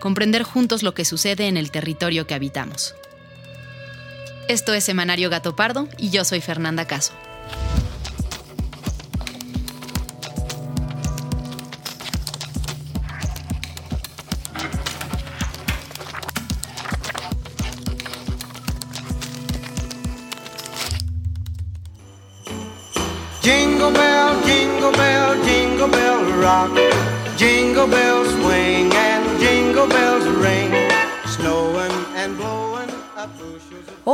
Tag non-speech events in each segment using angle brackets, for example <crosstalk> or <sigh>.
comprender juntos lo que sucede en el territorio que habitamos. Esto es Semanario Gato Pardo y yo soy Fernanda Caso.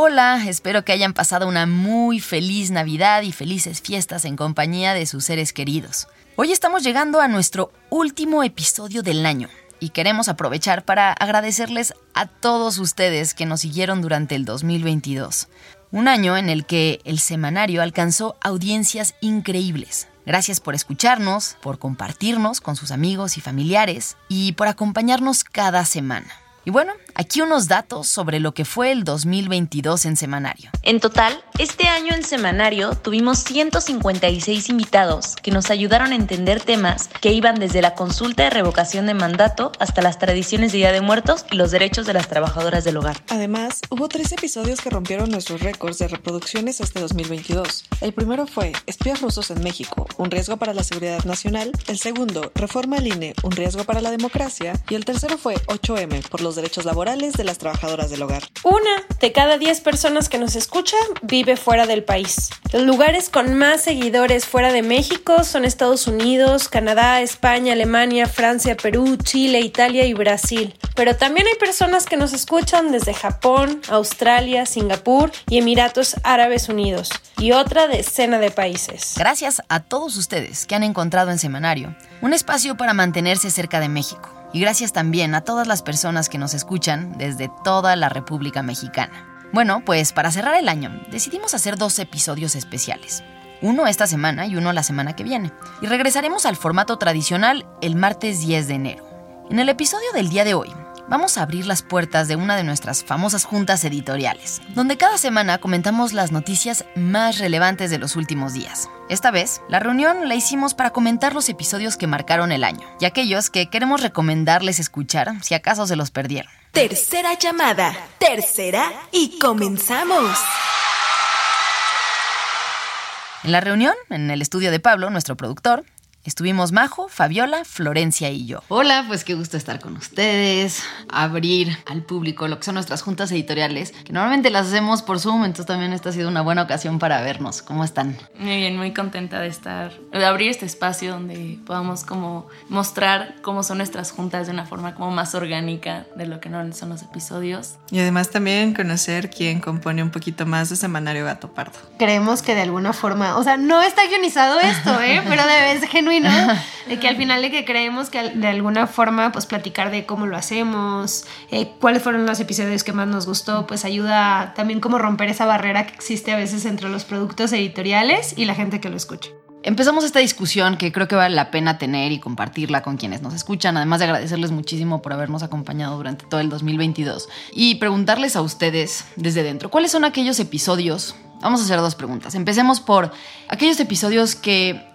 Hola, espero que hayan pasado una muy feliz Navidad y felices fiestas en compañía de sus seres queridos. Hoy estamos llegando a nuestro último episodio del año y queremos aprovechar para agradecerles a todos ustedes que nos siguieron durante el 2022. Un año en el que el semanario alcanzó audiencias increíbles. Gracias por escucharnos, por compartirnos con sus amigos y familiares y por acompañarnos cada semana. Y bueno, aquí unos datos sobre lo que fue el 2022 en semanario. En total, este año en Semanario tuvimos 156 invitados que nos ayudaron a entender temas que iban desde la consulta de revocación de mandato hasta las tradiciones de Día de Muertos y los derechos de las trabajadoras del hogar. Además, hubo tres episodios que rompieron nuestros récords de reproducciones este 2022. El primero fue Espías rusos en México, un riesgo para la seguridad nacional. El segundo, Reforma al INE, un riesgo para la democracia. Y el tercero fue 8M, por los derechos laborales de las trabajadoras del hogar. Una de cada 10 personas que nos escucha vive fuera del país. Los lugares con más seguidores fuera de México son Estados Unidos, Canadá, España, Alemania, Francia, Perú, Chile, Italia y Brasil. Pero también hay personas que nos escuchan desde Japón, Australia, Singapur y Emiratos Árabes Unidos. Y otra decena de países. Gracias a todos ustedes que han encontrado en Semanario un espacio para mantenerse cerca de México. Y gracias también a todas las personas que nos escuchan desde toda la República Mexicana. Bueno, pues para cerrar el año, decidimos hacer dos episodios especiales. Uno esta semana y uno la semana que viene. Y regresaremos al formato tradicional el martes 10 de enero. En el episodio del día de hoy, vamos a abrir las puertas de una de nuestras famosas juntas editoriales, donde cada semana comentamos las noticias más relevantes de los últimos días. Esta vez, la reunión la hicimos para comentar los episodios que marcaron el año y aquellos que queremos recomendarles escuchar si acaso se los perdieron. Tercera llamada. Tercera y comenzamos. En la reunión, en el estudio de Pablo, nuestro productor, Estuvimos Majo, Fabiola, Florencia y yo. Hola, pues qué gusto estar con ustedes, abrir al público lo que son nuestras juntas editoriales, que normalmente las hacemos por Zoom, entonces también esta ha sido una buena ocasión para vernos. ¿Cómo están? Muy bien, muy contenta de estar, de abrir este espacio donde podamos como mostrar cómo son nuestras juntas de una forma como más orgánica de lo que no son los episodios. Y además también conocer quién compone un poquito más de Semanario Gato Pardo. Creemos que de alguna forma, o sea, no está guionizado esto, <laughs> ¿eh? pero debe ser genuino. De que al final de que creemos que de alguna forma, pues platicar de cómo lo hacemos, eh, cuáles fueron los episodios que más nos gustó, pues ayuda también como romper esa barrera que existe a veces entre los productos editoriales y la gente que lo escucha. Empezamos esta discusión que creo que vale la pena tener y compartirla con quienes nos escuchan, además de agradecerles muchísimo por habernos acompañado durante todo el 2022 y preguntarles a ustedes desde dentro, ¿cuáles son aquellos episodios? Vamos a hacer dos preguntas. Empecemos por aquellos episodios que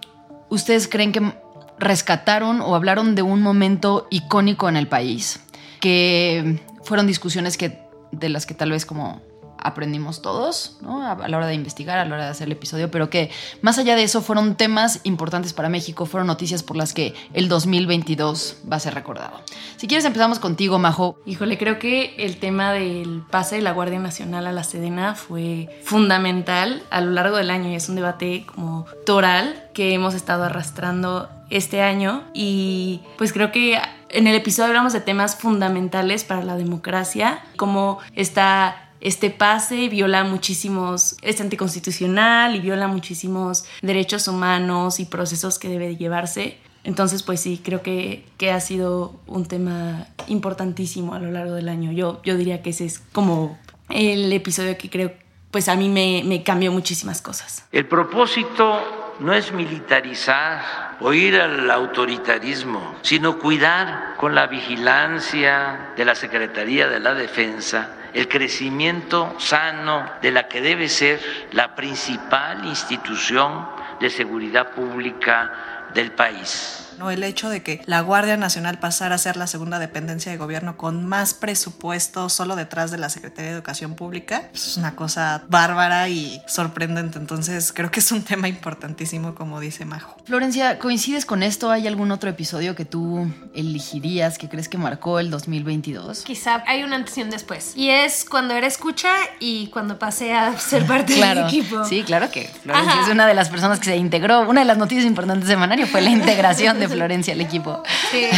ustedes creen que rescataron o hablaron de un momento icónico en el país, que fueron discusiones que, de las que tal vez como aprendimos todos, ¿no? A la hora de investigar, a la hora de hacer el episodio, pero que más allá de eso fueron temas importantes para México, fueron noticias por las que el 2022 va a ser recordado. Si quieres empezamos contigo, Majo. Híjole, creo que el tema del pase de la Guardia Nacional a la Sedena fue fundamental a lo largo del año y es un debate como toral que hemos estado arrastrando este año y pues creo que en el episodio hablamos de temas fundamentales para la democracia, como está este pase viola muchísimos, es anticonstitucional y viola muchísimos derechos humanos y procesos que debe llevarse. Entonces, pues sí, creo que, que, ha sido un tema importantísimo a lo largo del año. Yo, yo diría que ese es como el episodio que creo, pues a mí me, me cambió muchísimas cosas. El propósito no es militarizar o ir al autoritarismo, sino cuidar con la vigilancia de la Secretaría de la Defensa el crecimiento sano de la que debe ser la principal institución de seguridad pública del país. ¿no? El hecho de que la Guardia Nacional pasara a ser la segunda dependencia de gobierno con más presupuesto solo detrás de la Secretaría de Educación Pública pues, es una cosa bárbara y sorprendente. Entonces creo que es un tema importantísimo, como dice Majo. Florencia, ¿coincides con esto? ¿Hay algún otro episodio que tú elegirías que crees que marcó el 2022? Quizá hay un antes y un después. Y es cuando era escucha y cuando pasé a ser parte claro. del equipo. Sí, claro que Florencia Ajá. es una de las personas que se integró. Una de las noticias importantes de Semanario fue la <laughs> integración de Florencia al equipo. Sí,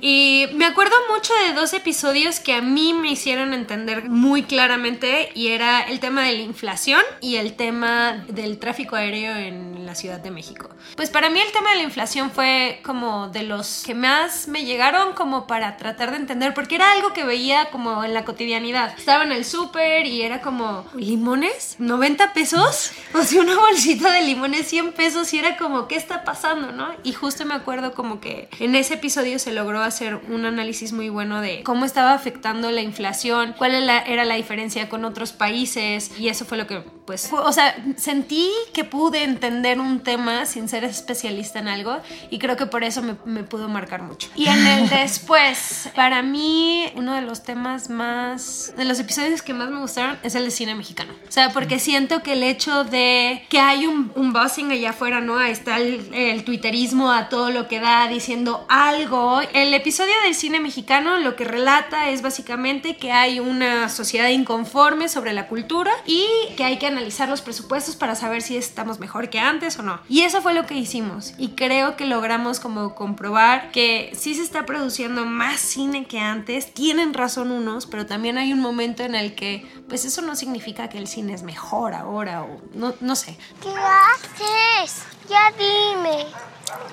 y me acuerdo mucho de dos episodios que a mí me hicieron entender muy claramente y era el tema de la inflación y el tema del tráfico aéreo en la Ciudad de México. Pues para mí el tema de la inflación fue como de los que más me llegaron como para tratar de entender, porque era algo que veía como en la cotidianidad. Estaba en el súper y era como, ¿limones? ¿90 pesos? <laughs> O sea, una bolsita de limones 100 pesos y era como, ¿qué está pasando, no? Y justo me acuerdo como que en ese episodio se logró hacer un análisis muy bueno de cómo estaba afectando la inflación, cuál era la diferencia con otros países y eso fue lo que, pues, o sea, sentí que pude entender un tema sin ser especialista en algo y creo que por eso me, me pudo marcar mucho. Y en el <laughs> después, para mí, uno de los temas más, de los episodios que más me gustaron es el de cine mexicano. O sea, porque siento que el hecho de que hay un, un buzzing allá afuera, ¿no? Ahí está el, el twitterismo a todo lo que da diciendo algo. El episodio del cine mexicano lo que relata es básicamente que hay una sociedad inconforme sobre la cultura y que hay que analizar los presupuestos para saber si estamos mejor que antes o no. Y eso fue lo que hicimos y creo que logramos como comprobar que sí se está produciendo más cine que antes, tienen razón unos, pero también hay un momento en el que pues eso no significa que el cine es mejor ahora o no, no sé. ¿Qué haces? Ya dime.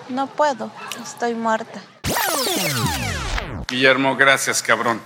No puedo, estoy muerta. Guillermo, gracias, cabrón.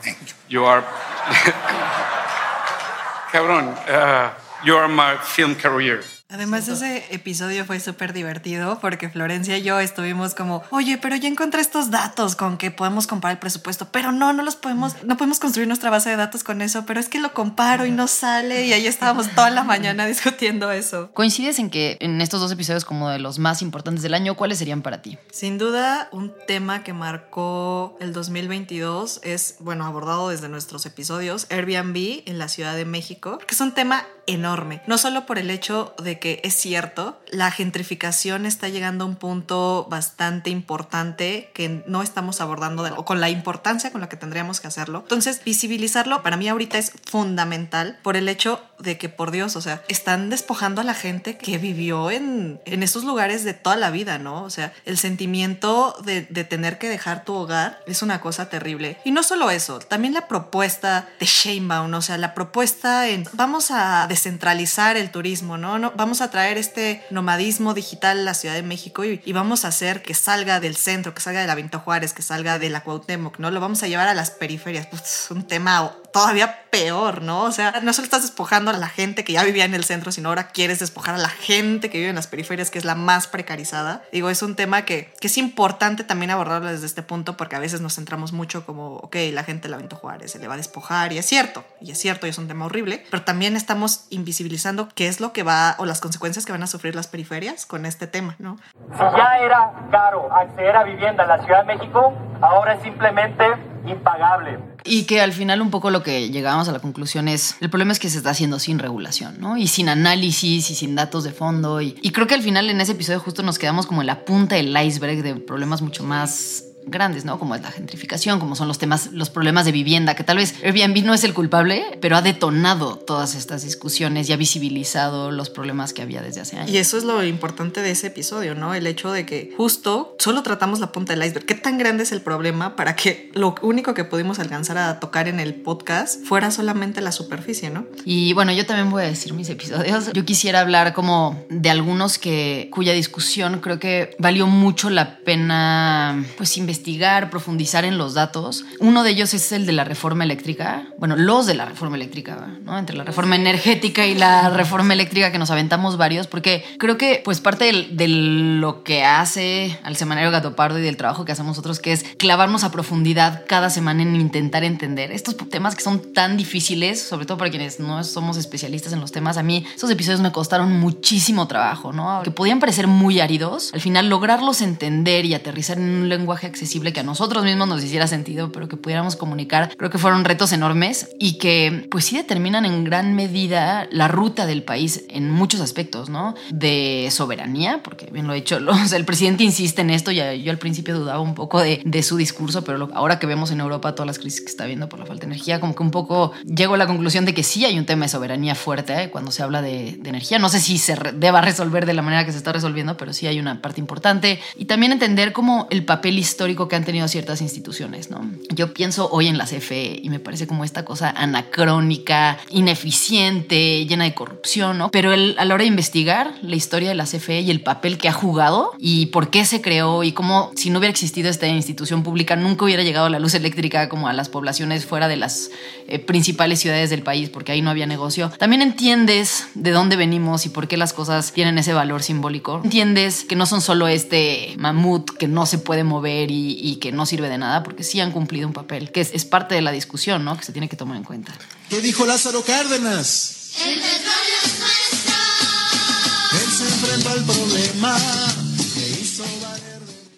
You are. <laughs> cabrón, uh, you are my film career. Además, ese episodio fue súper divertido porque Florencia y yo estuvimos como, oye, pero ya encontré estos datos con que podemos comparar el presupuesto, pero no, no los podemos, no podemos construir nuestra base de datos con eso, pero es que lo comparo y no sale y ahí estábamos toda la mañana discutiendo eso. ¿Coincides en que en estos dos episodios como de los más importantes del año, cuáles serían para ti? Sin duda, un tema que marcó el 2022 es, bueno, abordado desde nuestros episodios, Airbnb en la Ciudad de México, que es un tema enorme, no solo por el hecho de que es cierto, la gentrificación está llegando a un punto bastante importante que no estamos abordando o con la importancia con la que tendríamos que hacerlo. Entonces, visibilizarlo para mí ahorita es fundamental por el hecho de que, por Dios, o sea, están despojando a la gente que vivió en, en esos lugares de toda la vida, ¿no? O sea, el sentimiento de, de tener que dejar tu hogar es una cosa terrible. Y no solo eso, también la propuesta de Sheinbaum, o sea, la propuesta en vamos a descentralizar el turismo, ¿no? A traer este nomadismo digital a la Ciudad de México y, y, vamos a hacer que salga del centro, que salga de la Benito Juárez, que salga de la Cuauhtémoc, ¿no? Lo vamos a llevar a las periferias. Pues, es un tema todavía peor, ¿no? O sea, no solo estás despojando a la gente que ya vivía en el centro, sino ahora quieres despojar a la gente que vive en las periferias, que es la más precarizada. Digo, es un tema que, que es importante también abordarlo desde este punto porque a veces nos centramos mucho como, ok, la gente la Benito Juárez se le va a despojar y es cierto, y es cierto, y es un tema horrible, pero también estamos invisibilizando qué es lo que va o las consecuencias que van a sufrir las periferias con este tema, ¿no? Si ya era caro acceder a vivienda en la Ciudad de México, ahora es simplemente impagable. Y que al final un poco lo que llegábamos a la conclusión es, el problema es que se está haciendo sin regulación, ¿no? Y sin análisis y sin datos de fondo. Y, y creo que al final en ese episodio justo nos quedamos como en la punta del iceberg de problemas mucho más grandes, ¿no? Como es la gentrificación, como son los temas, los problemas de vivienda, que tal vez Airbnb no es el culpable, pero ha detonado todas estas discusiones y ha visibilizado los problemas que había desde hace años. Y eso es lo importante de ese episodio, ¿no? El hecho de que justo solo tratamos la punta del iceberg. ¿Qué tan grande es el problema para que lo único que pudimos alcanzar a tocar en el podcast fuera solamente la superficie, ¿no? Y bueno, yo también voy a decir mis episodios. Yo quisiera hablar como de algunos que cuya discusión creo que valió mucho la pena pues investigar, profundizar en los datos. Uno de ellos es el de la reforma eléctrica. Bueno, los de la reforma eléctrica, ¿no? Entre la reforma energética y la reforma eléctrica que nos aventamos varios, porque creo que pues parte de, de lo que hace al semanario Gato Pardo y del trabajo que hacemos nosotros, que es clavarnos a profundidad cada semana en intentar entender estos temas que son tan difíciles, sobre todo para quienes no somos especialistas en los temas. A mí esos episodios me costaron muchísimo trabajo, ¿no? Que podían parecer muy áridos, al final lograrlos entender y aterrizar en un lenguaje accesible que a nosotros mismos nos hiciera sentido, pero que pudiéramos comunicar, creo que fueron retos enormes y que pues sí determinan en gran medida la ruta del país en muchos aspectos, ¿no? De soberanía, porque bien lo he dicho, <laughs> el presidente insiste en esto, ya yo al principio dudaba un poco de, de su discurso, pero lo, ahora que vemos en Europa todas las crisis que está viendo por la falta de energía, como que un poco llego a la conclusión de que sí hay un tema de soberanía fuerte ¿eh? cuando se habla de, de, energía. No sé si se re, deba resolver de la manera que se está resolviendo, pero sí hay una parte importante. Y también entender como el papel histórico que han tenido ciertas instituciones, ¿no? Yo pienso hoy en la CFE y me parece como esta cosa anacrónica, ineficiente, llena de corrupción, ¿no? Pero el, a la hora de investigar la historia de la CFE y el papel que ha jugado y por qué se creó y cómo si no hubiera existido esta institución pública nunca hubiera llegado la luz eléctrica como a las poblaciones fuera de las eh, principales ciudades del país porque ahí no había negocio. También entiendes de dónde venimos y por qué las cosas tienen ese valor simbólico. Entiendes que no son solo este mamut que no se puede mover y, y que no sirve de nada porque sí han cumplido un papel que es, es parte de la discusión, ¿no? Que se tiene que tomar en cuenta. ¿Qué dijo Lázaro Cárdenas? El petróleo es nuestro. Él se enfrentó al problema.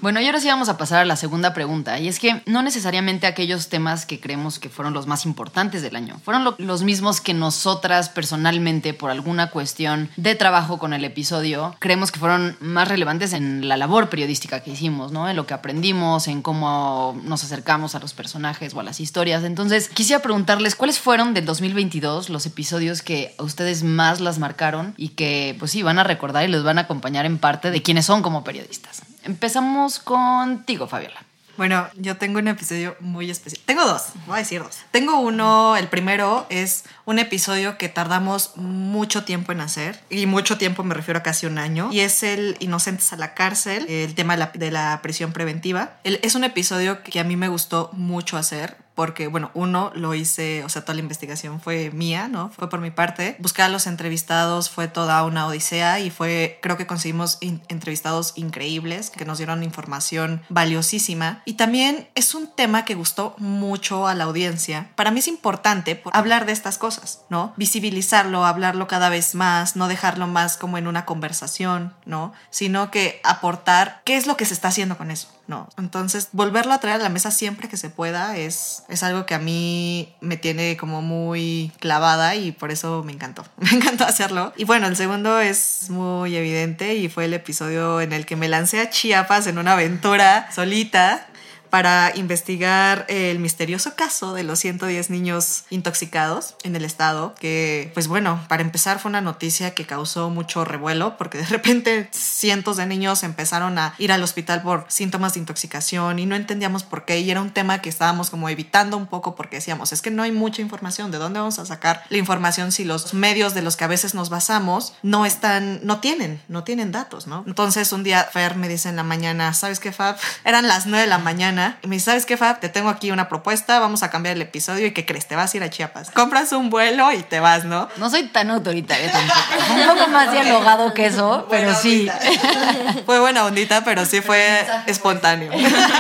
Bueno, y ahora sí vamos a pasar a la segunda pregunta. Y es que no necesariamente aquellos temas que creemos que fueron los más importantes del año fueron lo, los mismos que nosotras personalmente, por alguna cuestión de trabajo con el episodio, creemos que fueron más relevantes en la labor periodística que hicimos, ¿no? En lo que aprendimos, en cómo nos acercamos a los personajes o a las historias. Entonces, quisiera preguntarles cuáles fueron del 2022 los episodios que a ustedes más las marcaron y que, pues sí, van a recordar y los van a acompañar en parte de quienes son como periodistas. Empezamos contigo, Fabiola. Bueno, yo tengo un episodio muy especial. Tengo dos, voy a decir dos. Tengo uno, el primero es un episodio que tardamos mucho tiempo en hacer, y mucho tiempo me refiero a casi un año, y es el Inocentes a la cárcel, el tema de la, de la prisión preventiva. Es un episodio que a mí me gustó mucho hacer porque, bueno, uno lo hice, o sea, toda la investigación fue mía, ¿no? Fue por mi parte. Buscar a los entrevistados fue toda una odisea y fue, creo que conseguimos entrevistados increíbles que nos dieron información valiosísima. Y también es un tema que gustó mucho a la audiencia. Para mí es importante hablar de estas cosas, ¿no? Visibilizarlo, hablarlo cada vez más, no dejarlo más como en una conversación, ¿no? Sino que aportar qué es lo que se está haciendo con eso. No. Entonces, volverlo a traer a la mesa siempre que se pueda es, es algo que a mí me tiene como muy clavada y por eso me encantó. <laughs> Me encantó hacerlo. Y bueno, el segundo es muy evidente y fue el episodio en el que me lancé a Chiapas en una aventura solita para investigar el misterioso caso de los 110 niños intoxicados en el estado, que pues bueno, para empezar fue una noticia que causó mucho revuelo porque de repente cientos de niños empezaron a ir al hospital por síntomas de intoxicación y no entendíamos por qué y era un tema que estábamos como evitando un poco porque decíamos, es que no hay mucha información, ¿de dónde vamos a sacar la información si los medios de los que a veces nos basamos no están, no tienen, no tienen datos, ¿no? Entonces un día Fer me dice en la mañana, ¿sabes qué, Fab? <laughs> Eran las 9 de la mañana y me dice, ¿sabes qué, Fab? Te tengo aquí una propuesta, vamos a cambiar el episodio y ¿qué crees? Te vas a ir a Chiapas. Compras un vuelo y te vas, ¿no? No soy tan autoritaria <laughs> tampoco. Un poco más dialogado que eso, pero sí. <laughs> Fue buena ondita, pero sí fue espontáneo.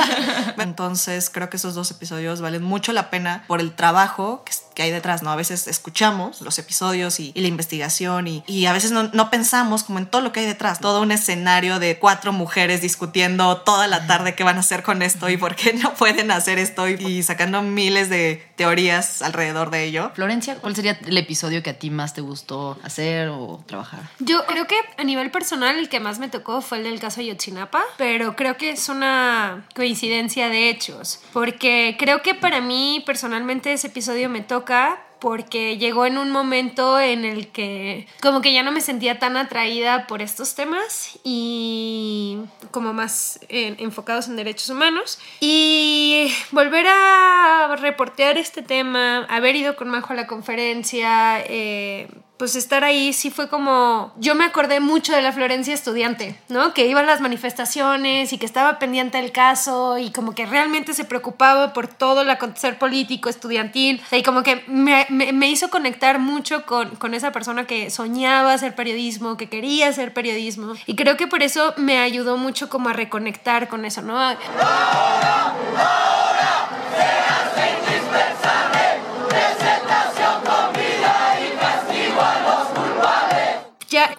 <laughs> Entonces creo que esos dos episodios valen mucho la pena por el trabajo que, que hay detrás, ¿no? A veces escuchamos los episodios y, y la investigación y, y a veces no, no, pensamos como en todo lo que hay detrás. Todo un escenario de cuatro mujeres discutiendo toda la tarde qué van a hacer con esto y por qué no <laughs> pueden hacer esto y, y sacando miles de teorías alrededor de ello. Florencia, ¿cuál sería el episodio que a ti más te gustó hacer o trabajar? Yo creo que a nivel personal el que más me tocó fue el del caso Yotzinapa, pero creo que es una coincidencia de hechos, porque creo que para mí personalmente ese episodio me porque llegó en un momento en el que como que ya no me sentía tan atraída por estos temas y como más en, enfocados en derechos humanos. Y volver a reportear este tema, haber ido con Majo a la conferencia, eh, pues estar ahí sí fue como, yo me acordé mucho de la Florencia estudiante, ¿no? Que iba a las manifestaciones y que estaba pendiente del caso y como que realmente se preocupaba por todo el acontecer político, estudiantil, y como que me, me, me hizo conectar mucho con, con, esa persona que soñaba hacer periodismo, que quería hacer periodismo y creo que por eso me ayudó mucho como a reconectar con eso, ¿no? Ahora, ahora,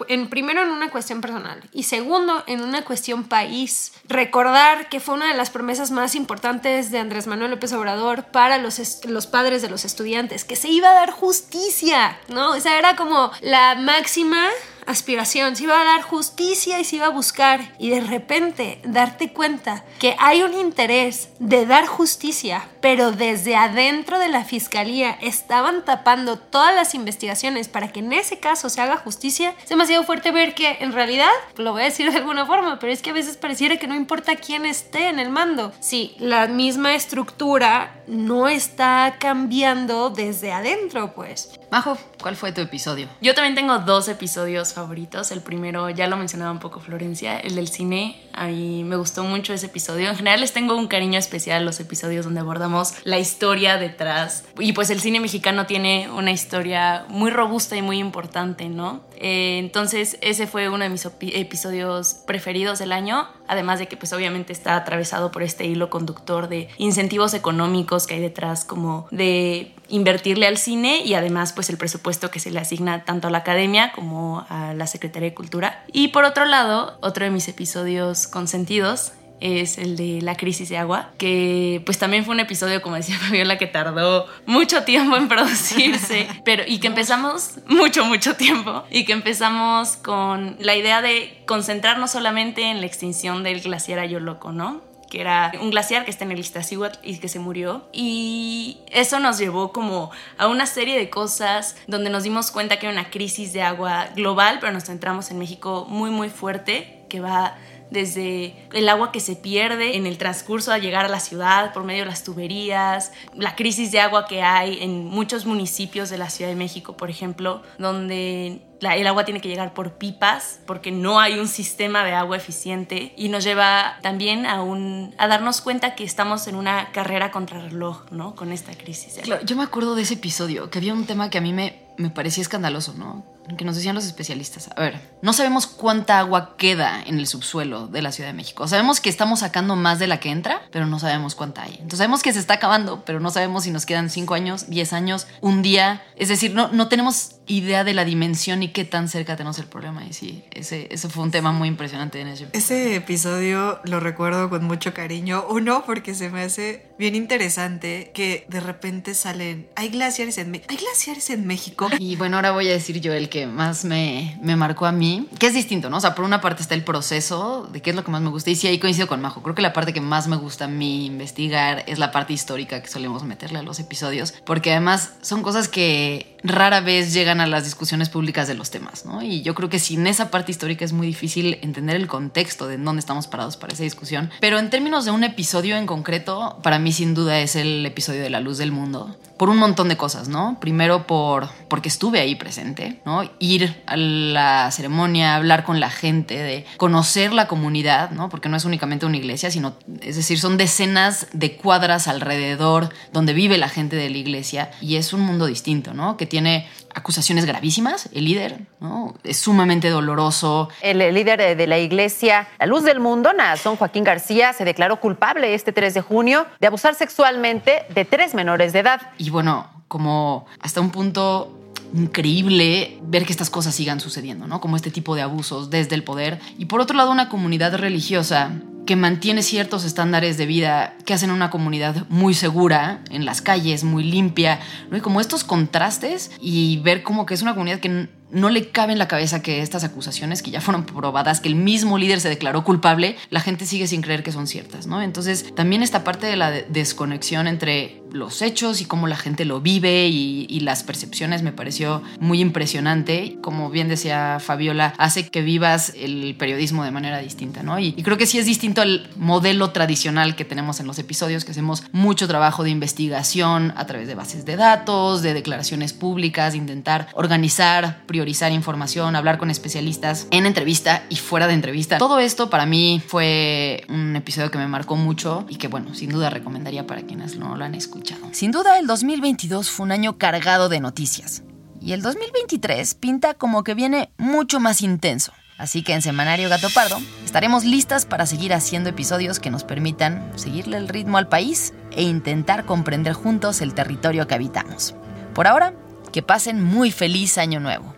en, primero en una cuestión personal y segundo en una cuestión país. Recordar que fue una de las promesas más importantes de Andrés Manuel López Obrador para los, los padres de los estudiantes, que se iba a dar justicia, ¿no? O sea, era como la máxima aspiración, se iba a dar justicia y se iba a buscar y de repente darte cuenta que hay un interés de dar justicia, pero desde adentro de la fiscalía estaban tapando todas las investigaciones para que en ese caso se haga justicia, es demasiado fuerte ver que en realidad, lo voy a decir de alguna forma, pero es que a veces pareciera que no importa quién esté en el mando, si la misma estructura no está cambiando desde adentro, pues. Majo, ¿cuál fue tu episodio? Yo también tengo dos episodios favoritos. El primero, ya lo mencionaba un poco Florencia, el del cine. A mí me gustó mucho ese episodio. En general les tengo un cariño especial los episodios donde abordamos la historia detrás. Y pues el cine mexicano tiene una historia muy robusta y muy importante, ¿no? Eh, entonces ese fue uno de mis episodios preferidos del año. Además de que pues obviamente está atravesado por este hilo conductor de incentivos económicos que hay detrás como de invertirle al cine y además pues el presupuesto que se le asigna tanto a la academia como a la Secretaría de Cultura. Y por otro lado, otro de mis episodios consentidos es el de la crisis de agua, que pues también fue un episodio, como decía <laughs> Fabiola, que tardó mucho tiempo en producirse, <laughs> pero y que empezamos mucho, mucho tiempo, y que empezamos con la idea de concentrarnos solamente en la extinción del glaciar Ayoloco, ¿no? que era un glaciar que está en el Iztaccíhuatl y que se murió. Y eso nos llevó como a una serie de cosas donde nos dimos cuenta que era una crisis de agua global, pero nos centramos en México muy, muy fuerte, que va desde el agua que se pierde en el transcurso a llegar a la ciudad por medio de las tuberías, la crisis de agua que hay en muchos municipios de la Ciudad de México, por ejemplo, donde la, el agua tiene que llegar por pipas porque no hay un sistema de agua eficiente y nos lleva también a, un, a darnos cuenta que estamos en una carrera contra reloj, ¿no? Con esta crisis. Claro, yo me acuerdo de ese episodio, que había un tema que a mí me, me parecía escandaloso, ¿no? Que nos decían los especialistas. A ver, no sabemos cuánta agua queda en el subsuelo de la Ciudad de México. Sabemos que estamos sacando más de la que entra, pero no sabemos cuánta hay. Entonces sabemos que se está acabando, pero no sabemos si nos quedan 5 años, 10 años, un día. Es decir, no, no tenemos idea de la dimensión y qué tan cerca tenemos el problema. Y sí, ese, ese fue un tema muy impresionante en ese. Ese episodio lo recuerdo con mucho cariño. Uno, porque se me hace bien interesante que de repente salen, hay glaciares en, ¿Hay glaciares en México. Y bueno, ahora voy a decir yo el que más me, me marcó a mí, que es distinto, ¿no? O sea, por una parte está el proceso de qué es lo que más me gusta. Y sí, ahí coincido con Majo. Creo que la parte que más me gusta a mí investigar es la parte histórica que solemos meterle a los episodios, porque además son cosas que rara vez llegan a las discusiones públicas de los temas, ¿no? Y yo creo que sin esa parte histórica es muy difícil entender el contexto de dónde estamos parados para esa discusión. Pero en términos de un episodio en concreto, para mí sin duda es el episodio de La Luz del Mundo, por un montón de cosas, ¿no? Primero por porque estuve ahí presente, ¿no? Ir a la ceremonia, hablar con la gente, de conocer la comunidad, ¿no? Porque no es únicamente una iglesia, sino, es decir, son decenas de cuadras alrededor donde vive la gente de la iglesia y es un mundo distinto, ¿no? Que tiene acusaciones gravísimas, el líder, ¿no? Es sumamente doloroso. El líder de la iglesia La Luz del Mundo, Nazón Joaquín García, se declaró culpable este 3 de junio de abusar sexualmente de tres menores de edad. Y bueno, como hasta un punto increíble ver que estas cosas sigan sucediendo, ¿no? Como este tipo de abusos desde el poder. Y por otro lado, una comunidad religiosa que mantiene ciertos estándares de vida que hacen una comunidad muy segura en las calles, muy limpia, ¿no? Y como estos contrastes y ver como que es una comunidad que no le cabe en la cabeza que estas acusaciones que ya fueron probadas, que el mismo líder se declaró culpable, la gente sigue sin creer que son ciertas, ¿no? Entonces, también esta parte de la desconexión entre los hechos y cómo la gente lo vive y, las percepciones me pareció muy impresionante. Como bien decía Fabiola, hace que vivas el periodismo de manera distinta, ¿no? Y, y creo que sí es distinto al modelo tradicional que tenemos en los episodios, que hacemos mucho trabajo de investigación a través de bases de datos, de declaraciones públicas, intentar organizar, priorizar información, hablar con especialistas en entrevista y fuera de entrevista. Todo esto para mí fue un episodio que me marcó mucho y que, bueno, sin duda recomendaría para quienes no lo han escuchado. Sin duda, el 2022 fue un año cargado de noticias. Y el 2023 pinta como que viene mucho más intenso. Así que en Semanario Gato Pardo estaremos listas para seguir haciendo episodios que nos permitan seguirle el ritmo al país e intentar comprender juntos el territorio que habitamos. Por ahora, que pasen muy feliz año nuevo.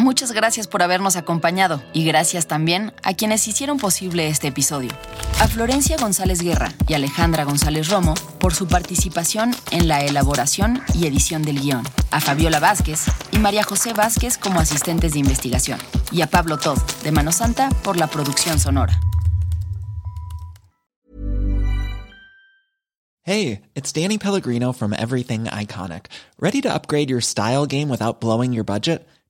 Muchas gracias por habernos acompañado y gracias también a quienes hicieron posible este episodio. A Florencia González Guerra y Alejandra González Romo por su participación en la elaboración y edición del guion. A Fabiola Vázquez y María José Vázquez como asistentes de investigación. Y a Pablo Todd de Mano Santa por la producción sonora. Hey, it's Danny Pellegrino from Everything Iconic. ¿Ready to upgrade your style game without blowing your budget?